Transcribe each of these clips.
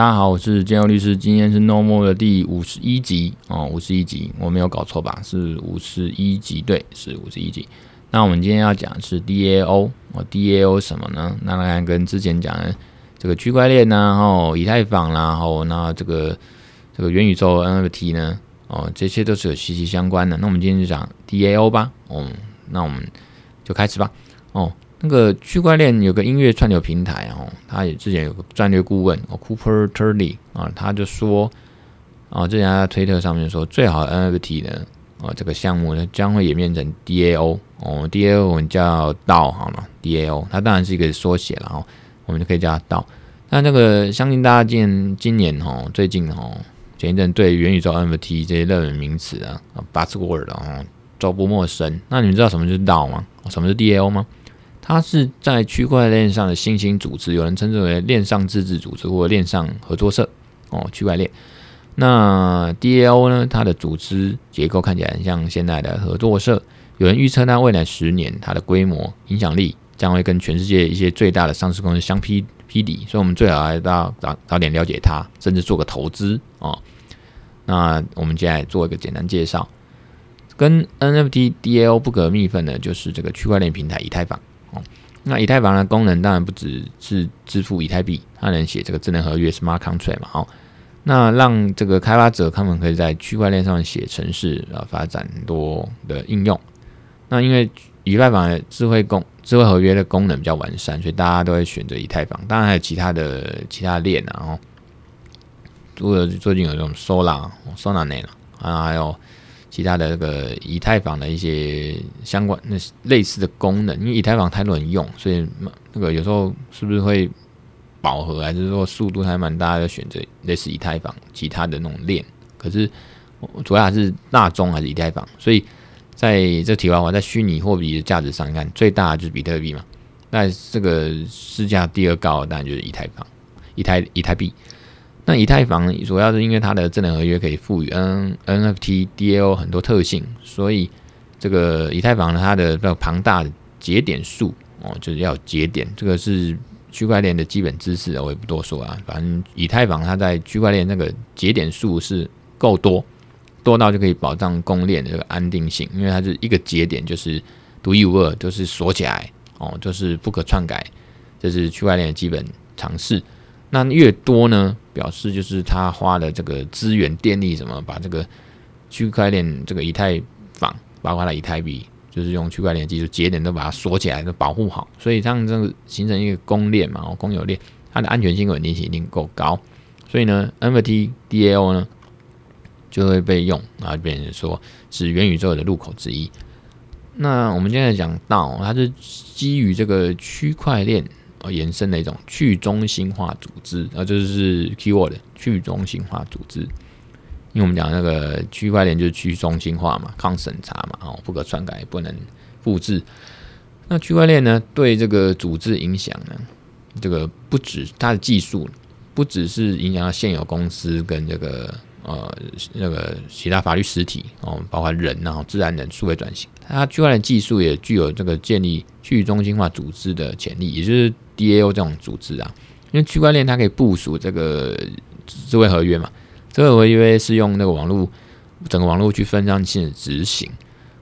大家好，我是建佑律师，今天是 No More 的第五十一集哦，五十一集，我没有搞错吧？是五十一集，对，是五十一集。那我们今天要讲的是 DAO 哦，DAO 什么呢？那当然跟之前讲的这个区块链呢，然后以太坊啦，然后那这个这个元宇宙 NFT 呢，哦，这些都是有息息相关的。那我们今天就讲 DAO 吧，哦，那我们就开始吧，哦。那个区块链有个音乐串流平台哦，他也之前有个战略顾问哦，Cooper Turley 啊，他就说啊，之前他在推特上面说，最好 NFT 呢，啊，这个项目呢将会演变成 DAO 哦，DAO 我们叫 DAO 好吗？DAO 它当然是一个缩写了哦，我们就可以叫它 DAO。那这个相信大家今今年哦，最近哦，前一阵对元宇宙 NFT 这些热门名词啊，Buzzword 哦，都不陌生。那你们知道什么是 DAO 吗？什么是 DAO 吗？它是在区块链上的新兴组织，有人称之为链上自治组织或链上合作社哦。区块链，那 DAO 呢？它的组织结构看起来很像现在的合作社。有人预测，它未来十年它的规模、影响力将会跟全世界一些最大的上市公司相匹匹敌。所以，我们最好还要早早点了解它，甚至做个投资哦。那我们接下来做一个简单介绍，跟 NFT DAO 不可密分的，就是这个区块链平台以太坊。那以太坊的功能当然不只是支付以太币，它能写这个智能合约 （smart contract） 嘛。好，那让这个开发者他们可以在区块链上写程式，啊发展多的应用。那因为以太坊的智慧工智慧合约的功能比较完善，所以大家都会选择以太坊。当然还有其他的其他链啊，然后除了最近有这种 Solana、Solana 啊，还有。其他的这个以太坊的一些相关那类似的功能，因为以太坊太多人用，所以那个有时候是不是会饱和，还是说速度还蛮大的，选择类似以太坊其他的那种链。可是主要还是大宗还是以太坊，所以在这题外话，在虚拟货币的价值上，看最大的就是比特币嘛，那这个市价第二高的当然就是以太坊，以太以太币。那以太坊主要是因为它的智能合约可以赋予 N NFT DAO 很多特性，所以这个以太坊呢，它的比较庞大的节点数哦，就是要节点，这个是区块链的基本知识，我也不多说啊。反正以太坊它在区块链那个节点数是够多，多到就可以保障公链的这个安定性，因为它是一个节点就是独一无二，就是锁起来哦，就是不可篡改，这是区块链的基本常识。那越多呢，表示就是他花的这个资源、电力什么，把这个区块链这个以太坊，包括它的以太币，就是用区块链技术节点都把它锁起来，都保护好，所以这样这个形成一个公链嘛，哦公有链，它的安全性、稳定性一定够高，所以呢，NFT DAO 呢就会被用，然后变成说是元宇宙的入口之一。那我们现在讲到，它是基于这个区块链。呃，延伸的一种去中心化组织，啊就是 keyword 去中心化组织。因为我们讲那个区块链就是去中心化嘛，抗审查嘛，哦，不可篡改，不能复制。那区块链呢，对这个组织影响呢，这个不止它的技术，不只是影响到现有公司跟这个。呃，那个其他法律实体哦，包括人然后自然人数位转型，它区块链技术也具有这个建立去中心化组织的潜力，也就是 DAO 这种组织啊。因为区块链它可以部署这个智慧合约嘛，智慧合约是用那个网络整个网络去分散性的执行。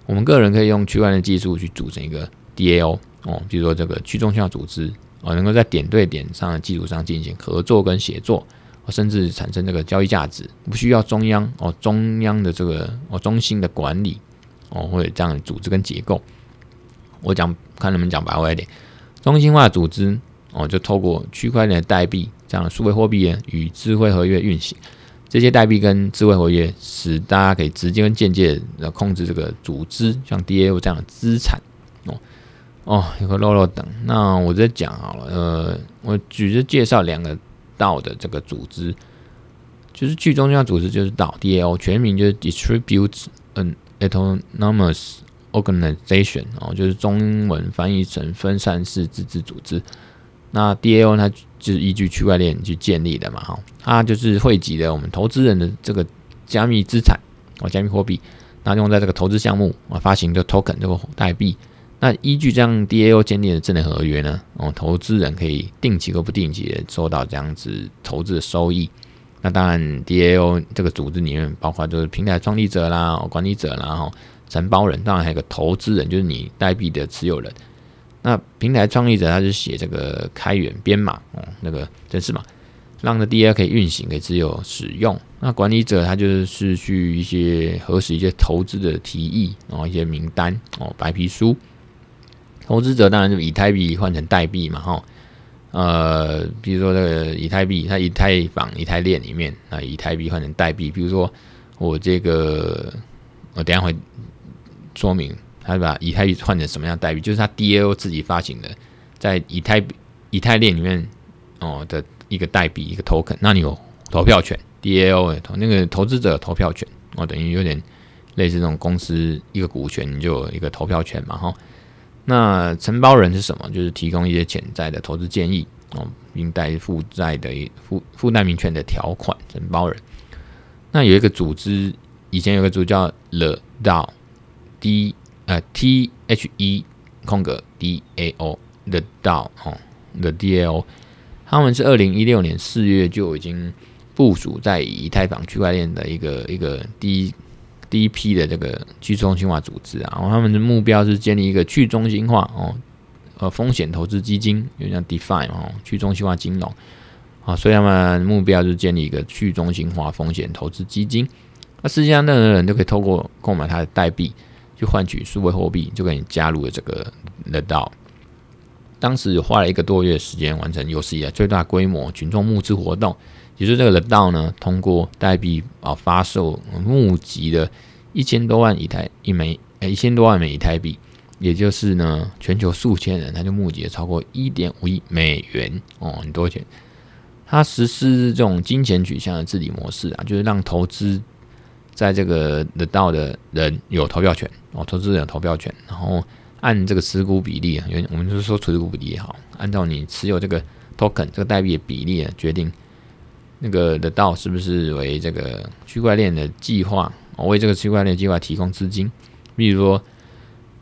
我们个人可以用区块链技术去组成一个 DAO 哦，比如说这个去中心化组织哦，能够在点对点上的基础上进行合作跟协作。甚至产生这个交易价值，不需要中央哦，中央的这个哦中心的管理哦，或者这样的组织跟结构。我讲看能不能讲白话一点，中心化组织哦，就透过区块链的代币这样的数位货币与智慧合约运行，这些代币跟智慧合约使大家可以直接跟间接的控制这个组织，像 DAO 这样的资产哦哦，有个漏漏等，那我再讲好了，呃，我举着介绍两个。道的这个组织就是去中心化组织，就是 DAO，全名就是 Distributed Autonomous Organization 哦，就是中文翻译成分散式自治组织。那 DAO 它就是依据区块链去建立的嘛，哈，它就是汇集了我们投资人的这个加密资产哦，加密货币，那用在这个投资项目啊，发行的 token 这个代币，那依据这样 DAO 建立的智能合约呢，哦，投资人可以定期或不定期的收到这样子投资的收益。那当然，DAO 这个组织里面包括就是平台创立者啦、管理者啦、然后承包人，当然还有个投资人，就是你代币的持有人。那平台创立者他就写这个开源编码哦，那个程式码，让的 DAO 可以运行，可以自由使用。那管理者他就是去一些核实一些投资的提议，然后一些名单哦，白皮书。投资者当然就以太币换成代币嘛，哈，呃，比如说这个以太币，它以太坊、以太链里面啊，以太币换成代币。比如说我这个，我等下会说明，他把以太币换成什么样代币，就是他 DAO 自己发行的，在以太以太链里面哦的一个代币，一个 token，那你有投票权，DAO 投那个投资者投票权，哦，等于有点类似这种公司一个股权，你就有一个投票权嘛，哈。那承包人是什么？就是提供一些潜在的投资建议哦，并带附债的附附带明确的条款。承包人，那有一个组织，以前有个组叫 The DAO，D 呃 T H E 空格 D A O The DAO 哦，The DAO，他们是二零一六年四月就已经部署在以太坊区块链的一个一个第一。第一批的这个去中心化组织啊，然后他们的目标是建立一个去中心化哦，呃，风险投资基金，有点像 DeFi 哦，去中心化金融啊，所以他们目标就是建立一个去中心化风险投资基金。那实际上，任何人都可以透过购买他的代币去换取数位货币，就可以加入了这个 The DAO。当时花了一个多月时间完成有史以来最大规模群众募资活动。也就是这个 The DAO 呢，通过代币啊发售募集了一千多万以太一枚，呃一千多万枚以太币，也就是呢全球数千人，他就募集了超过一点五亿美元哦，很多钱。他实施这种金钱取向的治理模式啊，就是让投资在这个 The DAO 的人有投票权哦，投资人有投票权，然后按这个持股比例啊，因为我们就是说持股比例也好，按照你持有这个 token 这个代币的比例啊，决定。那个的道是不是为这个区块链的计划，为这个区块链计划提供资金？比如说，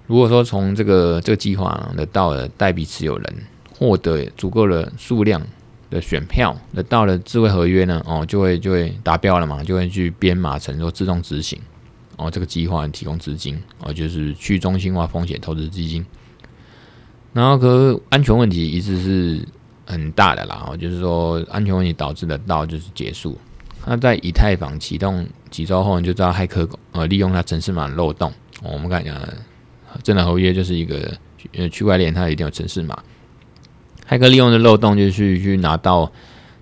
如果说从这个这个计划的 DAO 的代币持有人获得足够的数量的选票，那到了智慧合约呢，哦，就会就会达标了嘛，就会去编码成说自动执行，哦，这个计划提供资金，哦，就是去中心化风险投资基金。然后，可安全问题一直是。很大的啦，哦就是说安全问题导致的到就是结束。那在以太坊启动几周后，你就知道骇客呃利用它程式码漏洞。我们刚才讲的智能合约就是一个呃区块链，它一定有程式码。骇客利用的漏洞就去去拿到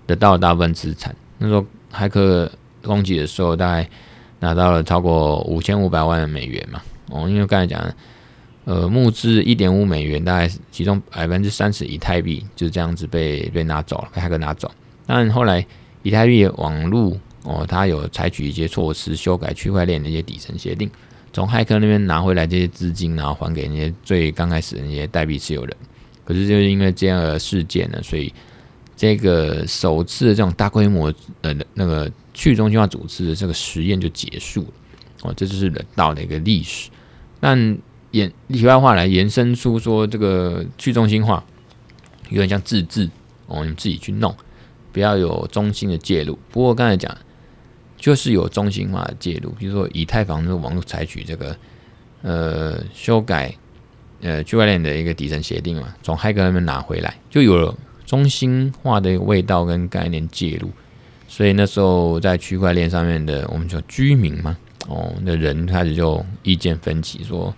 得到大部分资产。那时候骇客攻击的时候，大概拿到了超过五千五百万美元嘛。哦，因为刚才讲。呃，募资一点五美元，大概其中百分之三十以太币就这样子被被拿走了，被骇客拿走。但后来以太币网络哦，它有采取一些措施，修改区块链的一些底层协定，从骇客那边拿回来这些资金，然后还给那些最刚开始的那些代币持有人。可是就是因为这样的事件呢，所以这个首次的这种大规模呃那个去中心化组织的这个实验就结束了。哦，这就是人道的一个历史，但。延题外话来延伸出说，这个去中心化有点像自治哦，你自己去弄，不要有中心的介入。不过刚才讲，就是有中心化的介入，比如说以太坊的网络采取这个呃修改呃区块链的一个底层协定嘛，从骇客那边拿回来，就有了中心化的味道跟概念介入。所以那时候在区块链上面的我们叫居民嘛，哦，那人开始就意见分歧说。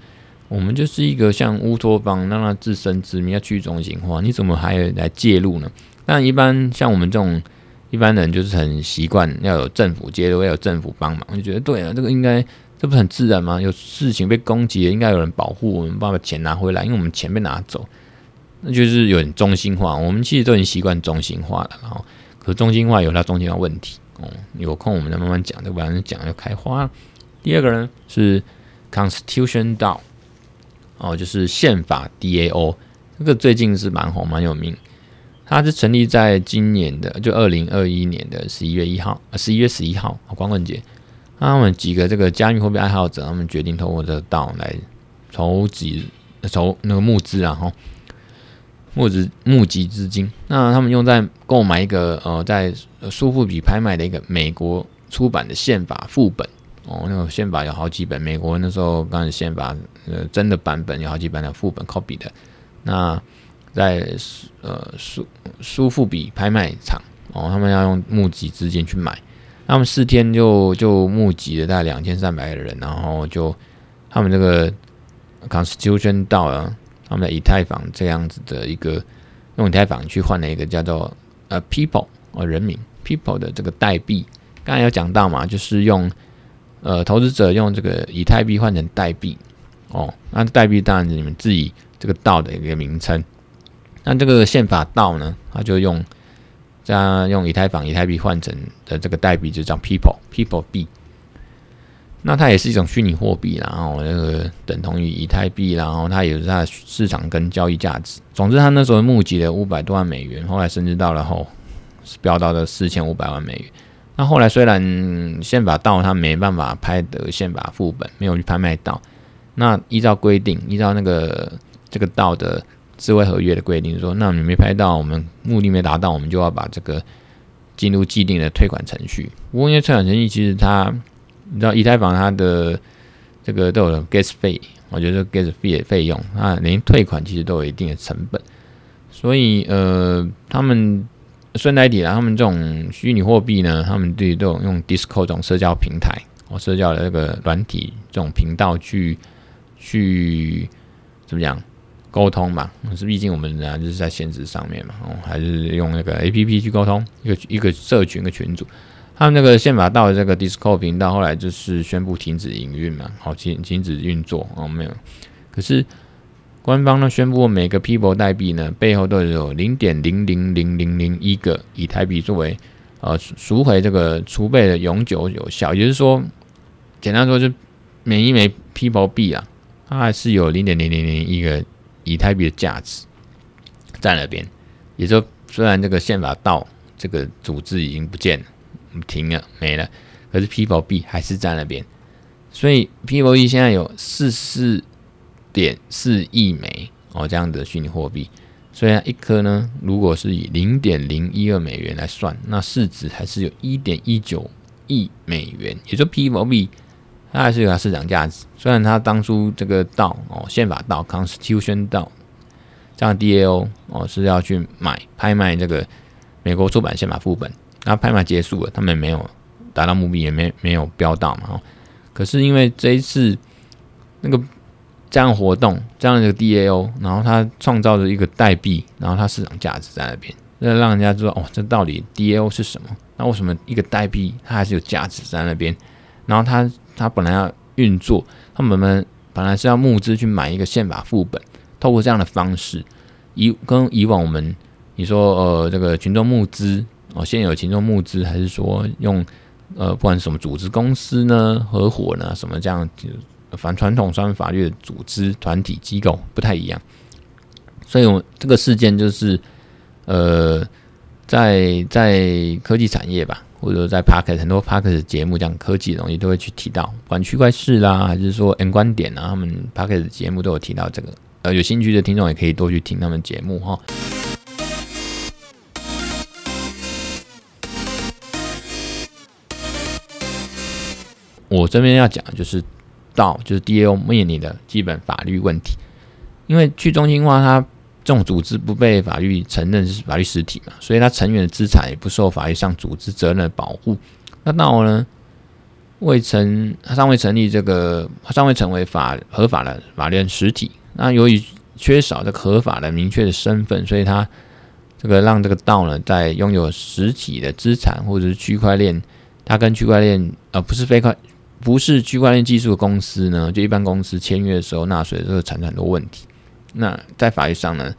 我们就是一个像乌托邦，让它自生自灭，要去中心化，你怎么还有来介入呢？但一般像我们这种一般人，就是很习惯要有政府介入，要有政府帮忙，就觉得对啊，这个应该这不是很自然吗？有事情被攻击了，应该有人保护我们，把钱拿回来，因为我们钱被拿走，那就是有点中心化。我们其实都已经习惯中心化了，然后可中心化有它中心化问题哦。有空我们再慢慢讲，这不然讲就开花了。第二个呢是 Constitution DAO。哦，就是宪法 DAO，这个最近是蛮红蛮有名。它是成立在今年的，就二零二一年的十一月一号，十一月十一号，光棍节。他们几个这个加密货币爱好者，他们决定通过这个道来筹集筹那个募资啊，哈，募资募集资金。那他们用在购买一个呃，在苏富比拍卖的一个美国出版的宪法副本哦，那个宪法有好几本，美国那时候刚宪法呃真的版本有好几本的副本 copy 的。那在呃苏苏富比拍卖场哦，他们要用募集资金去买。他们四天就就募集了大概两千三百个人，然后就他们这个 Constitution 到了，他们的以太坊这样子的一个用以太坊去换了一个叫做呃 People 呃人民 People 的这个代币。刚才有讲到嘛，就是用呃投资者用这个以太币换成代币哦，那代币当然是你们自己这个道的一个名称。那这个宪法道呢，他就用。这样用以太坊以太币换成的这个代币就叫 People People 币，那它也是一种虚拟货币，然后那个等同于以太币，然后它也是它的市场跟交易价值。总之，它那时候募集了五百多万美元，后来甚至到了后飙到了四千五百万美元。那后来虽然宪法道他没办法拍得宪法副本，没有去拍卖到，那依照规定，依照那个这个道的。智慧合约的规定说，那你没拍到，我们目的没达到，我们就要把这个进入既定的退款程序。不过因为退款程序其实它，你知道以太坊它的这个都有 gas 费，我觉得 gas 费的费用啊，连退款其实都有一定的成本。所以呃，他们顺带提啦，他们这种虚拟货币呢，他们对都有用 Discord 这种社交平台，哦，社交的那个软体这种频道去去怎么讲？沟通嘛，是毕竟我们啊就是在现实上面嘛，哦，还是用那个 A P P 去沟通，一个一个社群的群组。他们那个宪法到了这个 Discord 频道后来就是宣布停止营运嘛，好停停止运作哦，没有。可是官方呢宣布每个 People 代币呢背后都有零点零零零零零一个以太币作为呃赎回这个储备的永久有效，也就是说，简单说就每一枚 People 币啊，它还是有零点零零零一个。以太币的价值在那边，也就虽然这个宪法道这个组织已经不见了，停了没了，可是 People 币还是在那边，所以 People 币现在有四四点四亿枚哦这样的虚拟货币，虽然一颗呢，如果是以零点零一二美元来算，那市值还是有一点一九亿美元，也就 People 币。它还是有它市场价值，虽然它当初这个道哦，宪法道 Constitution 道这样 DAO 哦是要去买拍卖这个美国出版宪法副本，那拍卖结束了，他们没有达到目的，也没没有标到嘛。可是因为这一次那个这样活动，这样的一个 DAO，然后它创造了一个代币，然后它市场价值在那边，那让人家知道哦，这到底 DAO 是什么？那为什么一个代币它还是有价值在那边？然后它。他本来要运作，他们们本来是要募资去买一个宪法副本，透过这样的方式，以跟以往我们你说呃这个群众募资哦，现有群众募资，还是说用呃不管什么组织公司呢、合伙呢什么这样反传统商法律的组织团体机构不太一样，所以我这个事件就是呃在在科技产业吧。或者在 Podcast 很多 Podcast 节目讲科技的东西都会去提到，管区块势啦，还是说 N 观点啊，他们 Podcast 节目都有提到这个。呃，有兴趣的听众也可以多去听他们节目哈。我这边要讲的就是到就是 DAO 面临的基本法律问题，因为去中心化它。这种组织不被法律承认是法律实体嘛，所以它成员的资产也不受法律上组织责任的保护。那到呢，未成，尚未成立这个，尚未成为法合法的法律实体。那由于缺少这个合法的明确的身份，所以它这个让这个道呢，在拥有实体的资产或者是区块链，它跟区块链呃不是非块不是区块链技术的公司呢，就一般公司签约的时候纳税的时候产生很多问题。那在法律上呢，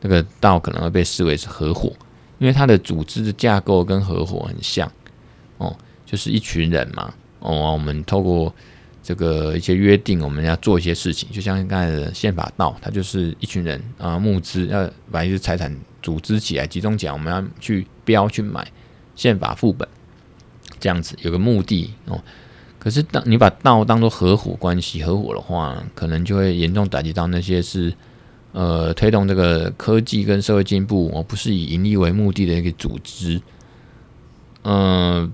这个道可能会被视为是合伙，因为它的组织的架构跟合伙很像哦，就是一群人嘛哦，我们透过这个一些约定，我们要做一些事情，就像刚才的宪法道，它就是一群人啊募资，要把一些财产组织起来，集中起来，我们要去标去买宪法副本，这样子有个目的哦。可是当你把道当做合伙关系合伙的话，可能就会严重打击到那些是呃推动这个科技跟社会进步，而不是以盈利为目的的一个组织。嗯、呃，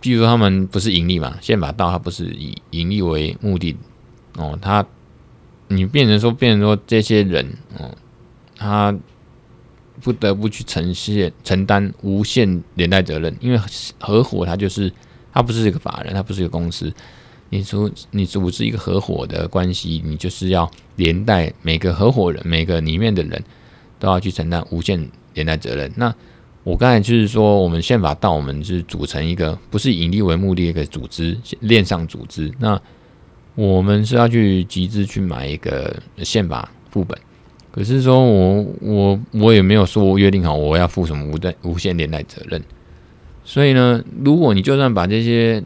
比如说他们不是盈利嘛，宪法道它不是以盈利为目的哦，他你变成说变成说这些人哦，他不得不去承现承担无限连带责任，因为合伙它就是。他不是一个法人，他不是一个公司。你说你组织一个合伙的关系，你就是要连带每个合伙人、每个里面的人都要去承担无限连带责任。那我刚才就是说，我们宪法到我们是组成一个不是以盈利为目的一个组织，链上组织。那我们是要去集资去买一个宪法副本，可是说我我我也没有说约定好我要负什么无带无限连带责任。所以呢，如果你就算把这些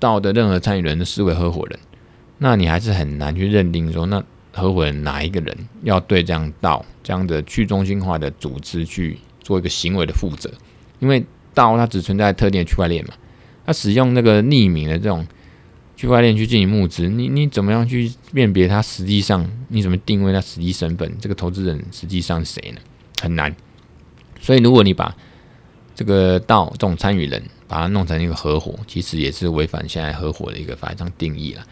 道的任何参与人都视为合伙人，那你还是很难去认定说，那合伙人哪一个人要对这样道这样的去中心化的组织去做一个行为的负责？因为道它只存在特定的区块链嘛，它使用那个匿名的这种区块链去进行募资，你你怎么样去辨别它实际上？你怎么定位它实际身份？这个投资人实际上是谁呢？很难。所以如果你把这个道这种参与人把它弄成一个合伙，其实也是违反现在合伙的一个法律上定义了。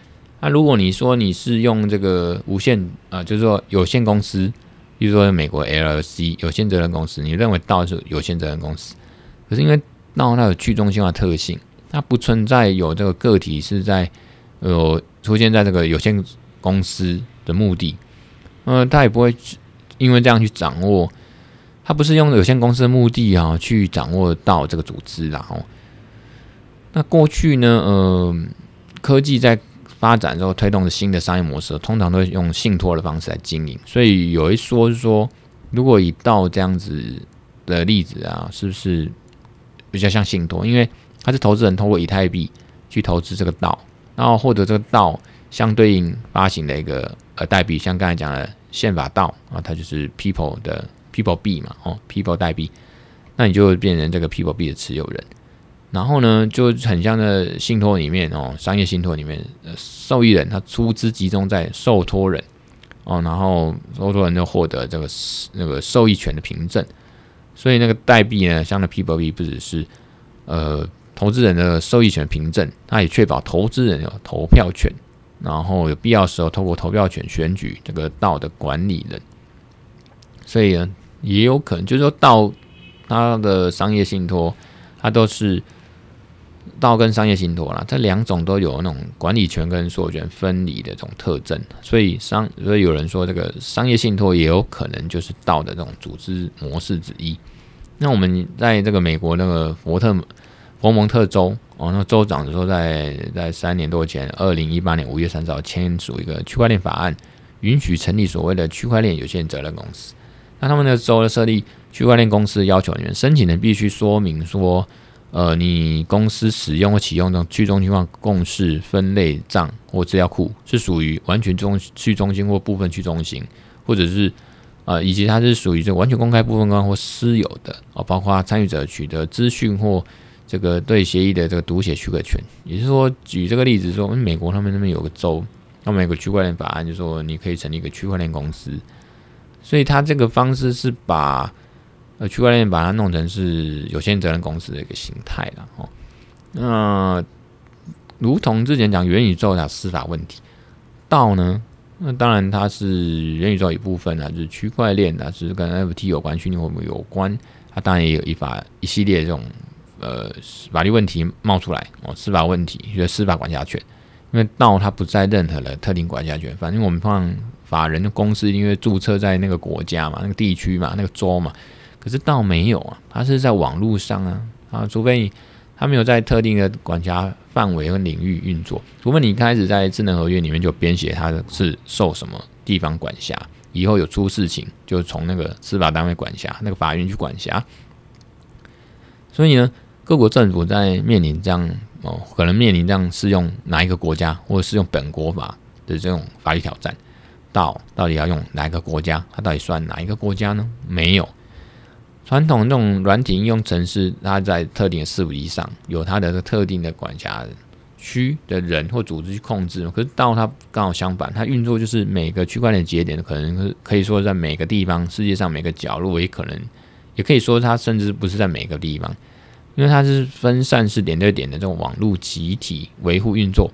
那如果你说你是用这个无限啊、就是说有限公司，比如说美国 L C 有限责任公司，你认为道是有限责任公司，可是因为道它有去中心化特性，它不存在有这个个体是在有出现在这个有限公司的目的，呃，它也不会因为这样去掌握。它不是用有限公司的目的啊去掌握到这个组织，然后，那过去呢，呃，科技在发展之后推动的新的商业模式，通常都会用信托的方式来经营。所以有一说是说，如果以道这样子的例子啊，是不是比较像信托？因为它是投资人通过以太币去投资这个道，然后获得这个道相对应发行的一个呃代币，像刚才讲的宪法道啊，它就是 People 的。People 币嘛，哦，People 代币，那你就会变成这个 People 币的持有人。然后呢，就很像在信托里面哦，商业信托里面，受益人他出资集中在受托人哦，然后受托人就获得这个那个受益权的凭证。所以那个代币呢，像那 People 币不只是呃投资人的受益权凭证，它也确保投资人有投票权，然后有必要时候透过投票权选举这个道的管理人。所以呢。也有可能，就是说道它的商业信托，它都是道跟商业信托啦，这两种都有那种管理权跟所有权分离的这种特征，所以商所以有人说这个商业信托也有可能就是道的这种组织模式之一。那我们在这个美国那个佛特佛蒙特州哦，那州长说在在三年多前，二零一八年五月三十号签署一个区块链法案，允许成立所谓的区块链有限责任公司。那他们的州的设立区块链公司要求里面，申请人必须说明说，呃，你公司使用或启用这种去中心化共识分类账或资料库是属于完全中去中心或部分去中心，或者是呃，以及它是属于这完全公开、部分公或私有的哦，包括参与者取得资讯或这个对协议的这个读写许可权。也就是说，举这个例子说，嗯美国他们那边有个州，他们有个区块链法案，就是说你可以成立一个区块链公司。所以他这个方式是把呃区块链把它弄成是有限责任公司的一个形态了哦。那如同之前讲元宇宙的司法问题，道呢，那当然它是元宇宙一部分啊，就是区块链啊，是跟 FT 有关、虚拟货币有关，它当然也有一法一系列这种呃法律问题冒出来哦，司法问题，就是司法管辖权，因为道它不在任何的特定管辖权，反正我们放。法人的公司因为注册在那个国家嘛，那个地区嘛，那个州嘛，可是道没有啊，它是在网络上啊啊，除非它没有在特定的管辖范围和领域运作，除非你开始在智能合约里面就编写它是受什么地方管辖，以后有出事情就从那个司法单位管辖，那个法院去管辖。所以呢，各国政府在面临这样哦，可能面临这样适用哪一个国家或者适用本国法的这种法律挑战。道到底要用哪一个国家？它到底算哪一个国家呢？没有传统这种软体应用程式，它在特定的事务以上有它的特定的管辖区的人或组织去控制。可是道它刚好相反，它运作就是每个区块链节点可能可以说在每个地方，世界上每个角落，也可能也可以说它甚至不是在每个地方，因为它是分散式点对点的这种网络集体维护运作，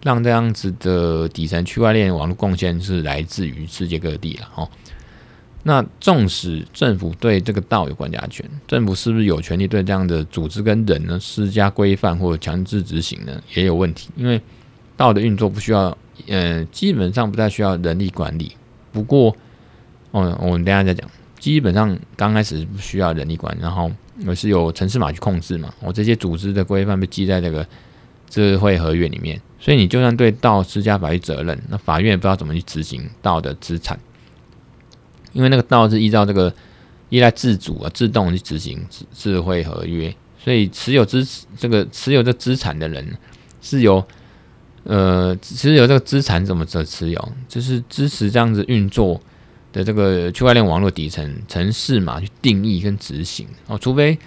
让这样子的底层区块链网络贡献是来自于世界各地了哦。那纵使政府对这个道有管辖权，政府是不是有权利对这样的组织跟人呢施加规范或者强制执行呢？也有问题，因为道的运作不需要，呃，基本上不太需要人力管理。不过，哦，我们等下再讲。基本上刚开始不需要人力管，然后而是由程式码去控制嘛。我这些组织的规范被记在这个智慧合约里面，所以你就算对道施加法律责任，那法院也不知道怎么去执行道的资产。因为那个道是依照这个依赖自主啊，自动去执行智智慧合约，所以持有资这个持有这资产的人是由呃持有这个资产怎么着持有，就是支持这样子运作的这个区块链网络底层城市嘛，去定义跟执行哦，除非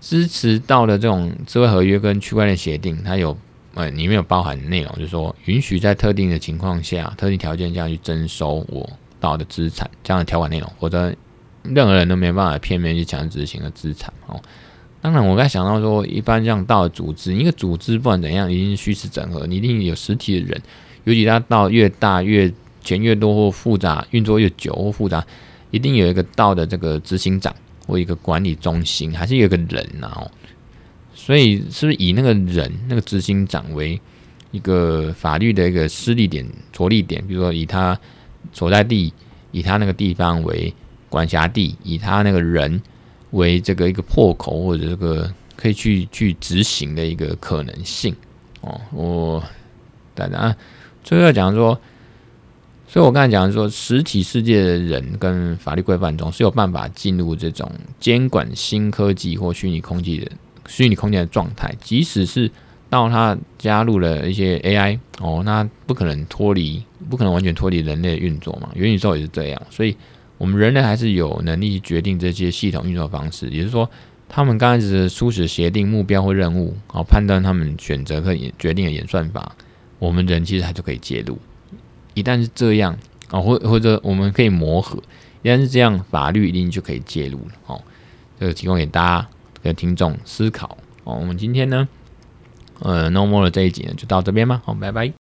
支持到的这种智慧合约跟区块链协定，它有呃里面有包含内容，就是说允许在特定的情况下、特定条件下去征收我。到的资产这样的条款内容，或者任何人都没办法片面去强制执行的资产哦。当然，我刚才想到说，一般这样到组织，一个组织不管怎样，一定虚实整合，你一定有实体的人。尤其他到越大越钱越多或复杂，运作越久或复杂，一定有一个道的这个执行长或一个管理中心，还是有一个人呐哦。所以，是不是以那个人那个执行长为一个法律的一个施力点、着力点？比如说以他。所在地以他那个地方为管辖地，以他那个人为这个一个破口或者这个可以去去执行的一个可能性哦。我大家最后要讲说，所以我刚才讲说，实体世界的人跟法律规范中是有办法进入这种监管新科技或虚拟空间的虚拟空间的状态，即使是。到它加入了一些 AI 哦，那不可能脱离，不可能完全脱离人类运作嘛。元宇宙也是这样，所以我们人类还是有能力决定这些系统运作方式。也就是说，他们刚开始初始协定目标或任务，好判断他们选择和决定的演算法，我们人其实还是可以介入。一旦是这样啊，或或者我们可以磨合，一旦是这样，法律一定就可以介入了。哦，这个提供给大家的听众思考。哦，我们今天呢？呃，No More 的这一集呢，就到这边吧。好，拜拜。